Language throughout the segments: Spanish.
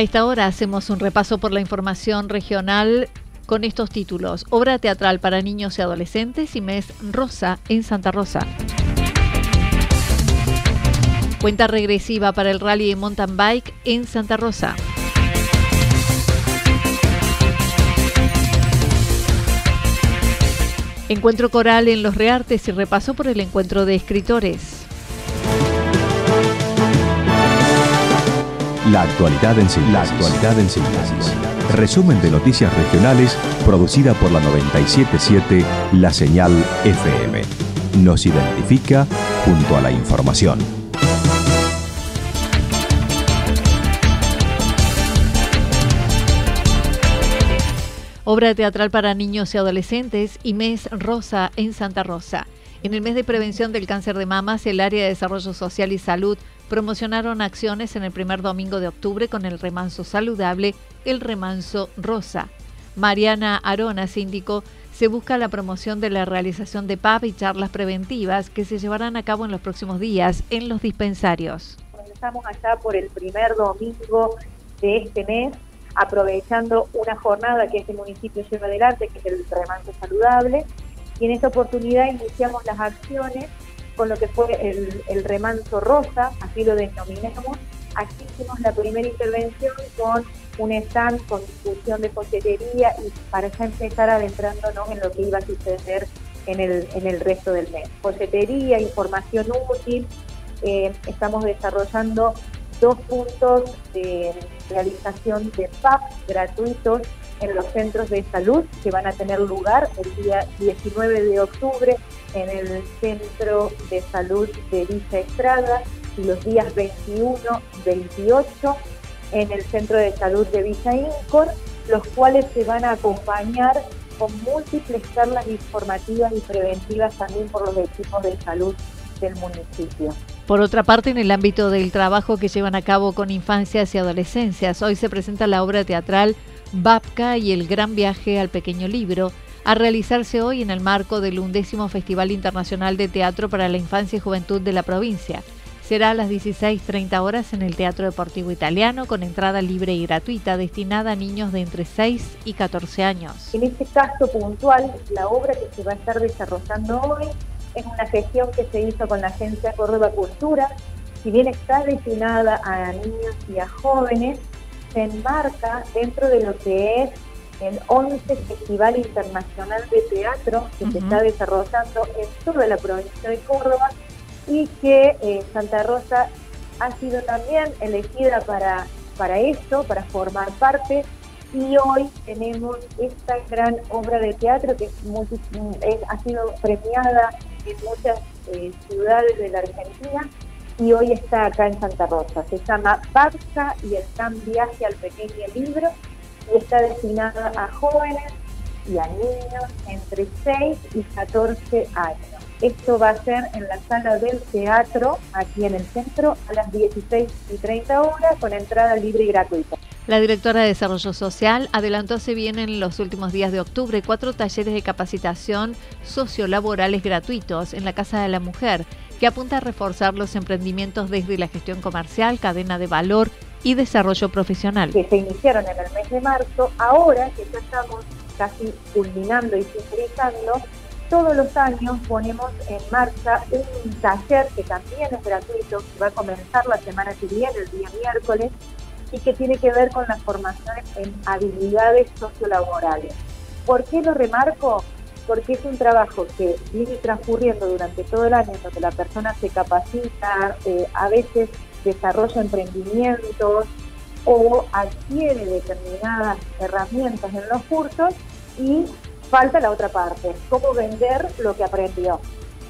A esta hora hacemos un repaso por la información regional con estos títulos. Obra teatral para niños y adolescentes y mes rosa en Santa Rosa. Cuenta regresiva para el rally de mountain bike en Santa Rosa. Encuentro coral en los Reartes y repaso por el encuentro de escritores. La actualidad en síntesis. La actualidad en síntesis. Resumen de noticias regionales producida por la 977 La Señal FM. Nos identifica junto a la información. Obra teatral para niños y adolescentes y Mes Rosa en Santa Rosa. En el mes de prevención del cáncer de mamas, el área de Desarrollo Social y Salud promocionaron acciones en el primer domingo de octubre con el remanso saludable, el remanso rosa. Mariana Arona, síndico, se busca la promoción de la realización de PAP y charlas preventivas que se llevarán a cabo en los próximos días en los dispensarios. Estamos allá por el primer domingo de este mes, aprovechando una jornada que este municipio lleva adelante, que es el remanso saludable, y en esta oportunidad iniciamos las acciones con lo que fue el, remanso rosa, así lo denominamos. Aquí hicimos la primera intervención con un stand con discusión de folletería y para ya empezar adentrándonos en lo que iba a suceder en el, en el resto del mes. Folletería, información útil, eh, estamos desarrollando dos puntos de realización de PAP gratuitos en los centros de salud que van a tener lugar el día 19 de octubre en el Centro de Salud de Villa Estrada y los días 21, 28 en el Centro de Salud de Villa Incor, los cuales se van a acompañar con múltiples charlas informativas y preventivas también por los equipos de salud del municipio. Por otra parte, en el ámbito del trabajo que llevan a cabo con infancias y adolescencias, hoy se presenta la obra teatral Babka y el gran viaje al pequeño libro, a realizarse hoy en el marco del undécimo Festival Internacional de Teatro para la Infancia y Juventud de la provincia. Será a las 16.30 horas en el Teatro Deportivo Italiano con entrada libre y gratuita destinada a niños de entre 6 y 14 años. En este caso puntual, la obra que se va a estar desarrollando hoy es una gestión que se hizo con la Agencia Córdoba Cultura. Si bien está destinada a niños y a jóvenes, se enmarca dentro de lo que es el 11 Festival Internacional de Teatro que se está desarrollando en toda la provincia de Córdoba y que eh, Santa Rosa ha sido también elegida para, para esto, para formar parte. Y hoy tenemos esta gran obra de teatro que ha sido premiada en muchas eh, ciudades de la Argentina y hoy está acá en Santa Rosa. Se llama Barca y el gran viaje al pequeño libro y está destinada a jóvenes y a niños entre 6 y 14 años. Esto va a ser en la sala del teatro, aquí en el centro, a las 16 y 30 horas, con entrada libre y gratuita. La directora de Desarrollo Social adelantó se vienen en los últimos días de octubre cuatro talleres de capacitación sociolaborales gratuitos en la Casa de la Mujer, que apunta a reforzar los emprendimientos desde la gestión comercial, cadena de valor y desarrollo profesional. Que se iniciaron en el mes de marzo, ahora que ya estamos casi culminando y finalizando, todos los años ponemos en marcha un taller que también es gratuito, que va a comenzar la semana que viene, el día miércoles, y que tiene que ver con las formaciones en habilidades sociolaborales. ¿Por qué lo remarco? Porque es un trabajo que viene transcurriendo durante todo el año, donde la persona se capacita, eh, a veces desarrolla emprendimientos o adquiere determinadas herramientas en los cursos y falta la otra parte, cómo vender lo que aprendió.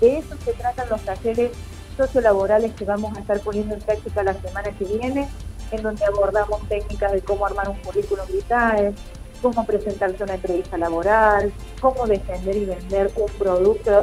De eso se tratan los talleres sociolaborales que vamos a estar poniendo en práctica la semana que viene, en donde abordamos técnicas de cómo armar un currículum vitae, cómo presentarse a una entrevista laboral, cómo defender y vender un producto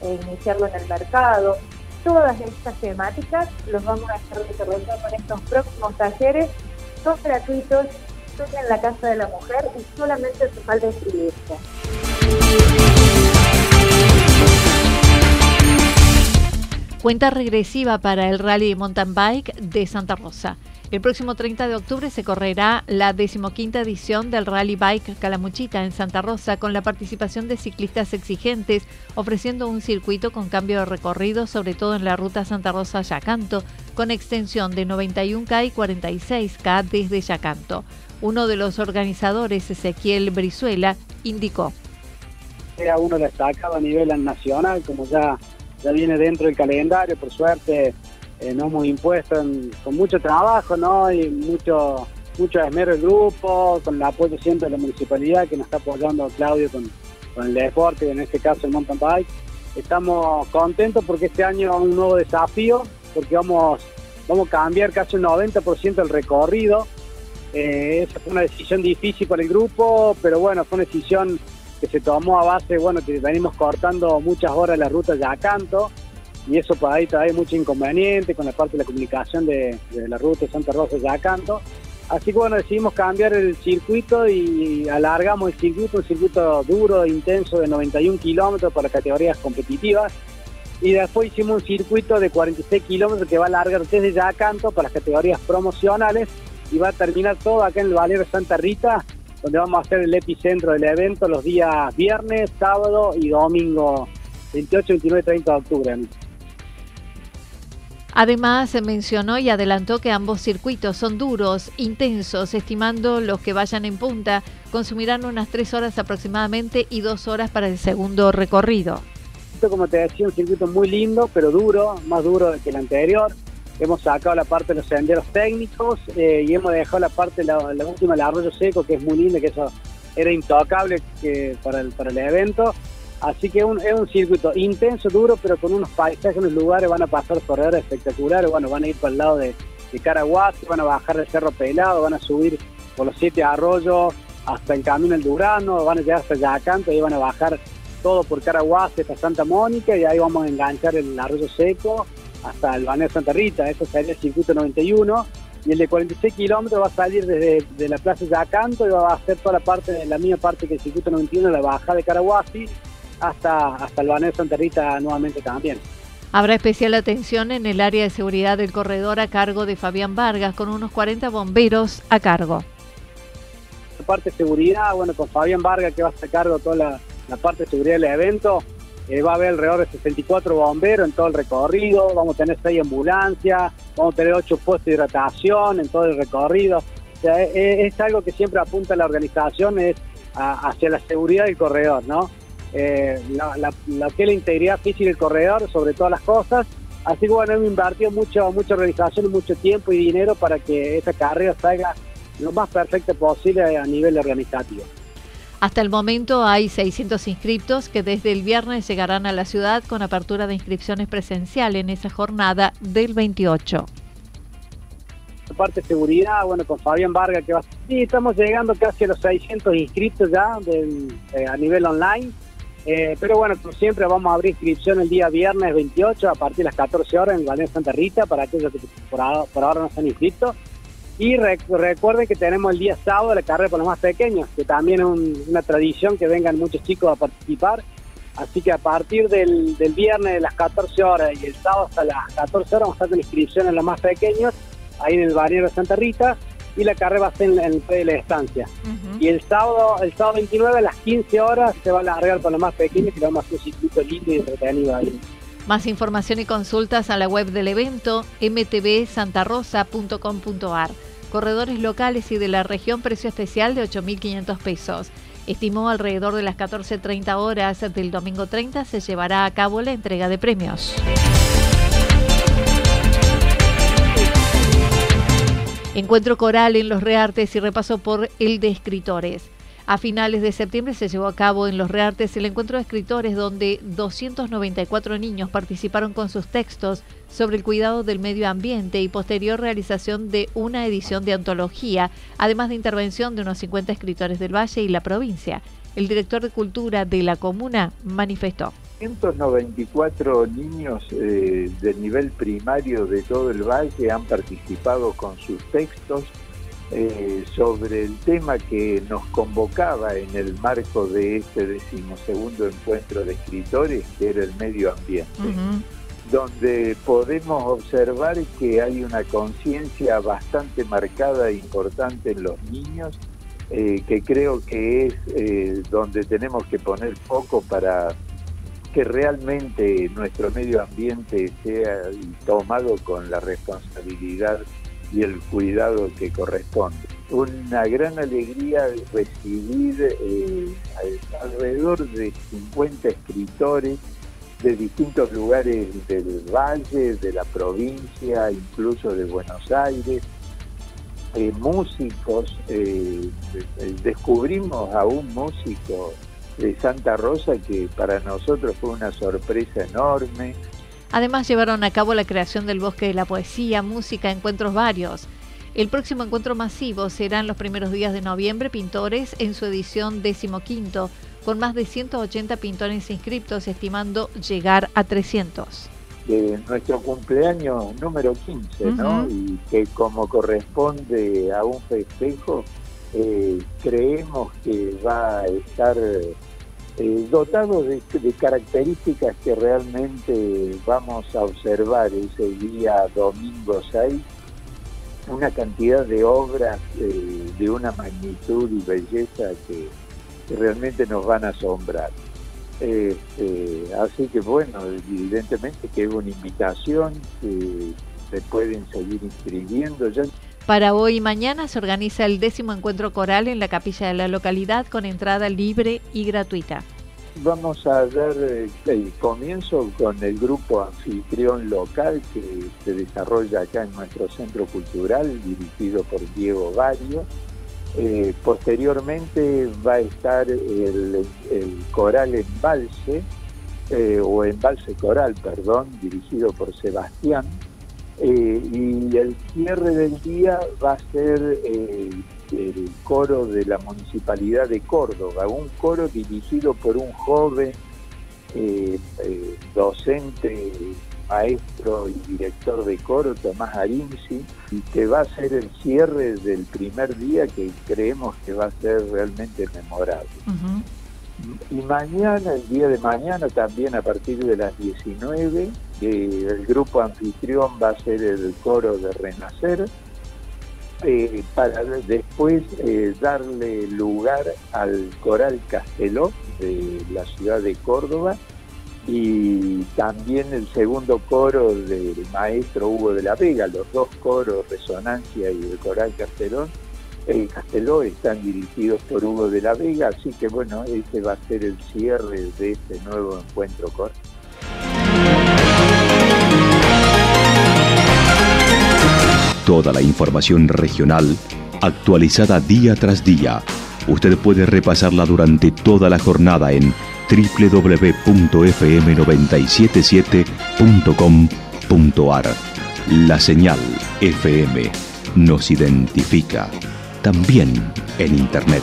e iniciarlo en el mercado. Todas estas temáticas los vamos a estar desarrollando en estos próximos talleres. Son gratuitos, son en la Casa de la Mujer y solamente hace falta inscribirse. Cuenta regresiva para el Rally Mountain Bike de Santa Rosa. El próximo 30 de octubre se correrá la decimoquinta edición del Rally Bike Calamuchita en Santa Rosa con la participación de ciclistas exigentes, ofreciendo un circuito con cambio de recorrido, sobre todo en la ruta Santa Rosa-Yacanto, con extensión de 91K y 46K desde Yacanto. Uno de los organizadores, Ezequiel Brizuela, indicó. Era uno destacado a nivel nacional, como ya, ya viene dentro del calendario, por suerte eh, nos hemos impuesto con mucho trabajo ¿no? y mucho, mucho esmero del grupo, con el apoyo siempre de la municipalidad que nos está apoyando Claudio con, el deporte, en este caso el mountain bike. Estamos contentos porque este año es un nuevo desafío, porque vamos, vamos a cambiar casi un 90% el recorrido. Eh, esa fue una decisión difícil para el grupo, pero bueno, fue una decisión que se tomó a base, bueno, que venimos cortando muchas horas la ruta ya a canto y eso por ahí trae mucho inconveniente con la parte de la comunicación de, la ruta de Santa Rosa ya canto. Así que bueno, decidimos cambiar el circuito y alargamos el circuito, un circuito duro, intenso de 91 kilómetros para categorías competitivas. Y después hicimos un circuito de 46 kilómetros que va a alargar desde Yacanto para las categorías promocionales y va a terminar todo acá en el Valero Santa Rita, donde vamos a hacer el epicentro del evento los días viernes, sábado y domingo 28, 29 y 30 de octubre. Además, se mencionó y adelantó que ambos circuitos son duros, intensos, estimando los que vayan en punta, consumirán unas tres horas aproximadamente y dos horas para el segundo recorrido. Como te decía, un circuito muy lindo, pero duro, más duro que el anterior. Hemos sacado la parte de los senderos técnicos eh, y hemos dejado la parte, la, última, el arroyo seco, que es muy lindo, que eso era intocable para, el, para el evento Así que es un circuito intenso, duro, pero con unos paisajes, unos lugares, van a pasar corredores espectaculares, bueno, van a ir por el lado de, de van a bajar del Cerro Pelado, van a subir por los siete arroyos hasta el Camino el Durano, van a llegar hasta Yacanto y van a bajar todo por Caraguas hasta Santa Mónica y ahí vamos a enganchar el arroyo seco hasta el Baneo Santa Rita, eso sería el circuito 91 y el de 46 kilómetros va a salir desde la Plaza Yacanto y va a hacer toda la parte, de la misma parte que el circuito 91, la baja de Caraguasi hasta, hasta el Baneo Santa Rita nuevamente también. Habrá especial atención en el área de seguridad del corredor a cargo de Fabián Vargas, con unos 40 bomberos a cargo. La parte de seguridad, bueno, con Fabián Vargas que va a estar a cargo toda la, parte de seguridad del evento, eh, va a haber alrededor de 64 bomberos en todo el recorrido, vamos a tener 6 ambulancias, vamos a tener 8 puestos de hidratación en todo el recorrido. O sea, es, algo que siempre apunta la organización, es hacia la seguridad del corredor, ¿no? Eh, la, que es la integridad física del corredor sobre todas las cosas. Así que bueno, hemos invertido mucho, mucha organización, mucho tiempo y dinero para que esta carrera salga lo más perfecta posible a nivel organizativo. Hasta el momento hay 600 inscriptos que desde el viernes llegarán a la ciudad con apertura de inscripciones presencial en esa jornada del 28. Parte de seguridad, bueno, con Fabián Vargas que va. Sí, estamos llegando casi a los 600 inscriptos ya eh, a nivel online. Eh, pero bueno, como siempre vamos a abrir inscripción el día viernes 28 a partir de las 14 horas en Valencia Santa Rita para aquellos que por ahora, no se han inscrito. Y recuerden que tenemos el día sábado la carrera para los más pequeños, que también es una tradición que vengan muchos chicos a participar. Así que a partir del, viernes de las 14 horas y el sábado hasta las 14 horas vamos a con inscripción en los más pequeños, ahí en el barrio de Santa Rita, y la carrera va a ser en, el de la estancia. Y el sábado, el sábado 29 a las 15 horas se va a largar para los más pequeños y vamos a hacer un circuito lindo y entretenido ahí. Más información y consultas a la web del evento mtbsantarosa.com.ar. Corredores locales y de la región precio especial de 8.500 pesos. Estimó alrededor de las 14.30 horas del domingo 30 se llevará a cabo la entrega de premios. Encuentro coral en los Reartes y repaso por el de escritores. A finales de septiembre se llevó a cabo en Los Reartes el encuentro de escritores donde 294 niños participaron con sus textos sobre el cuidado del medio ambiente y posterior realización de una edición de antología, además de intervención de unos 50 escritores del Valle y la provincia. El director de Cultura de la comuna manifestó. 194 niños eh, de nivel primario de todo el valle han participado con sus textos eh, sobre el tema que nos convocaba en el marco de este decimosegundo encuentro de escritores, que era el medio ambiente, donde podemos observar que hay una conciencia bastante marcada e importante en los niños, eh, que creo que es eh, donde tenemos que poner foco para que realmente nuestro medio ambiente sea tomado con la responsabilidad y el cuidado que corresponde. Una gran alegría recibir eh, alrededor de 50 escritores de distintos lugares del valle, de la provincia, incluso de Buenos Aires, eh, músicos, eh, descubrimos a un músico de Santa Rosa que para nosotros fue una sorpresa enorme, Además llevaron a cabo la creación del Bosque de la Poesía, Música, encuentros varios. El próximo encuentro masivo será en los primeros días de noviembre, Pintores, en su edición decimoquinto, con más de 180 pintores inscriptos, estimando llegar a 300. nuestro cumpleaños número 15, ¿no? Y que como corresponde a un festejo, eh, creemos que va a estar eh, dotado de, características que realmente vamos a observar ese día domingo 6, una cantidad de obras eh, de una magnitud y belleza que, realmente nos van a asombrar. Este, así que bueno, evidentemente que es una invitación se pueden seguir inscribiendo. Ya para hoy y mañana se organiza el décimo encuentro coral en la capilla de la localidad con entrada libre y gratuita. Vamos a dar eh, el comienzo con el grupo anfitrión local que se desarrolla acá en nuestro centro cultural, dirigido por Diego Vario. Eh, posteriormente va a estar el, coral Embalse, eh, o Embalse Coral, perdón, dirigido por Sebastián eh, y el cierre del día va a ser eh, el coro de la Municipalidad de Córdoba, un coro dirigido por un joven eh, docente, maestro y director de coro, Tomás Arinzi, y que va a ser el cierre del primer día que creemos que va a ser realmente memorable. Y mañana, el día de mañana, también a partir de las 19, eh, el grupo anfitrión va a ser el coro de Renacer, eh, para después eh, darle lugar al coral Casteló de la ciudad de Córdoba y también el segundo coro del maestro Hugo de la Vega, los dos coros Resonancia y el coral Castelón el están dirigidos por Hugo de la Vega, así que bueno, ese va a ser el cierre de este nuevo encuentro con. Toda la información regional actualizada día tras día. Usted puede repasarla durante toda la jornada en www.fm977.com.ar. La señal FM nos identifica también en Internet.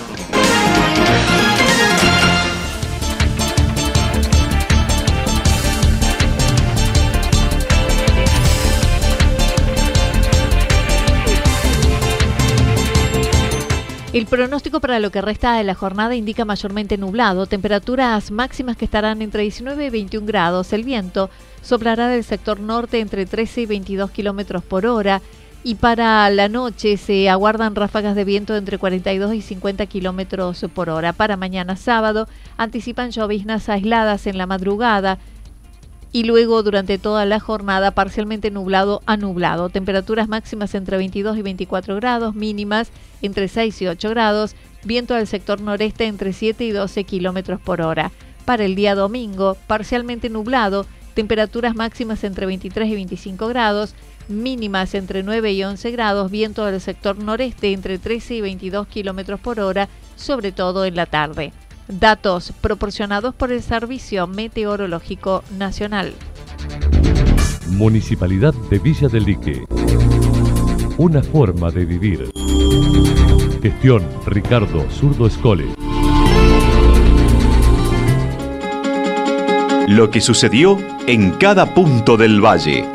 El pronóstico para lo que resta de la jornada indica mayormente nublado, temperaturas máximas que estarán entre 19 y 21 grados. El viento soplará del sector norte entre 13 y 22 kilómetros por hora. Y para la noche se aguardan ráfagas de viento entre 42 y 50 kilómetros por hora. Para mañana sábado anticipan lloviznas aisladas en la madrugada y luego durante toda la jornada parcialmente nublado a nublado. Temperaturas máximas entre 22 y 24 grados, mínimas entre 6 y 8 grados, viento del sector noreste entre 7 y 12 kilómetros por hora. Para el día domingo, parcialmente nublado, temperaturas máximas entre 23 y 25 grados, mínimas entre 9 y 11 grados, viento del sector noreste entre 13 y 22 kilómetros por hora, sobre todo en la tarde. Datos proporcionados por el Servicio Meteorológico Nacional. Municipalidad de Villa del Lique. Una forma de vivir. Gestión Ricardo Zurdo Escole. Lo que sucedió en cada punto del valle.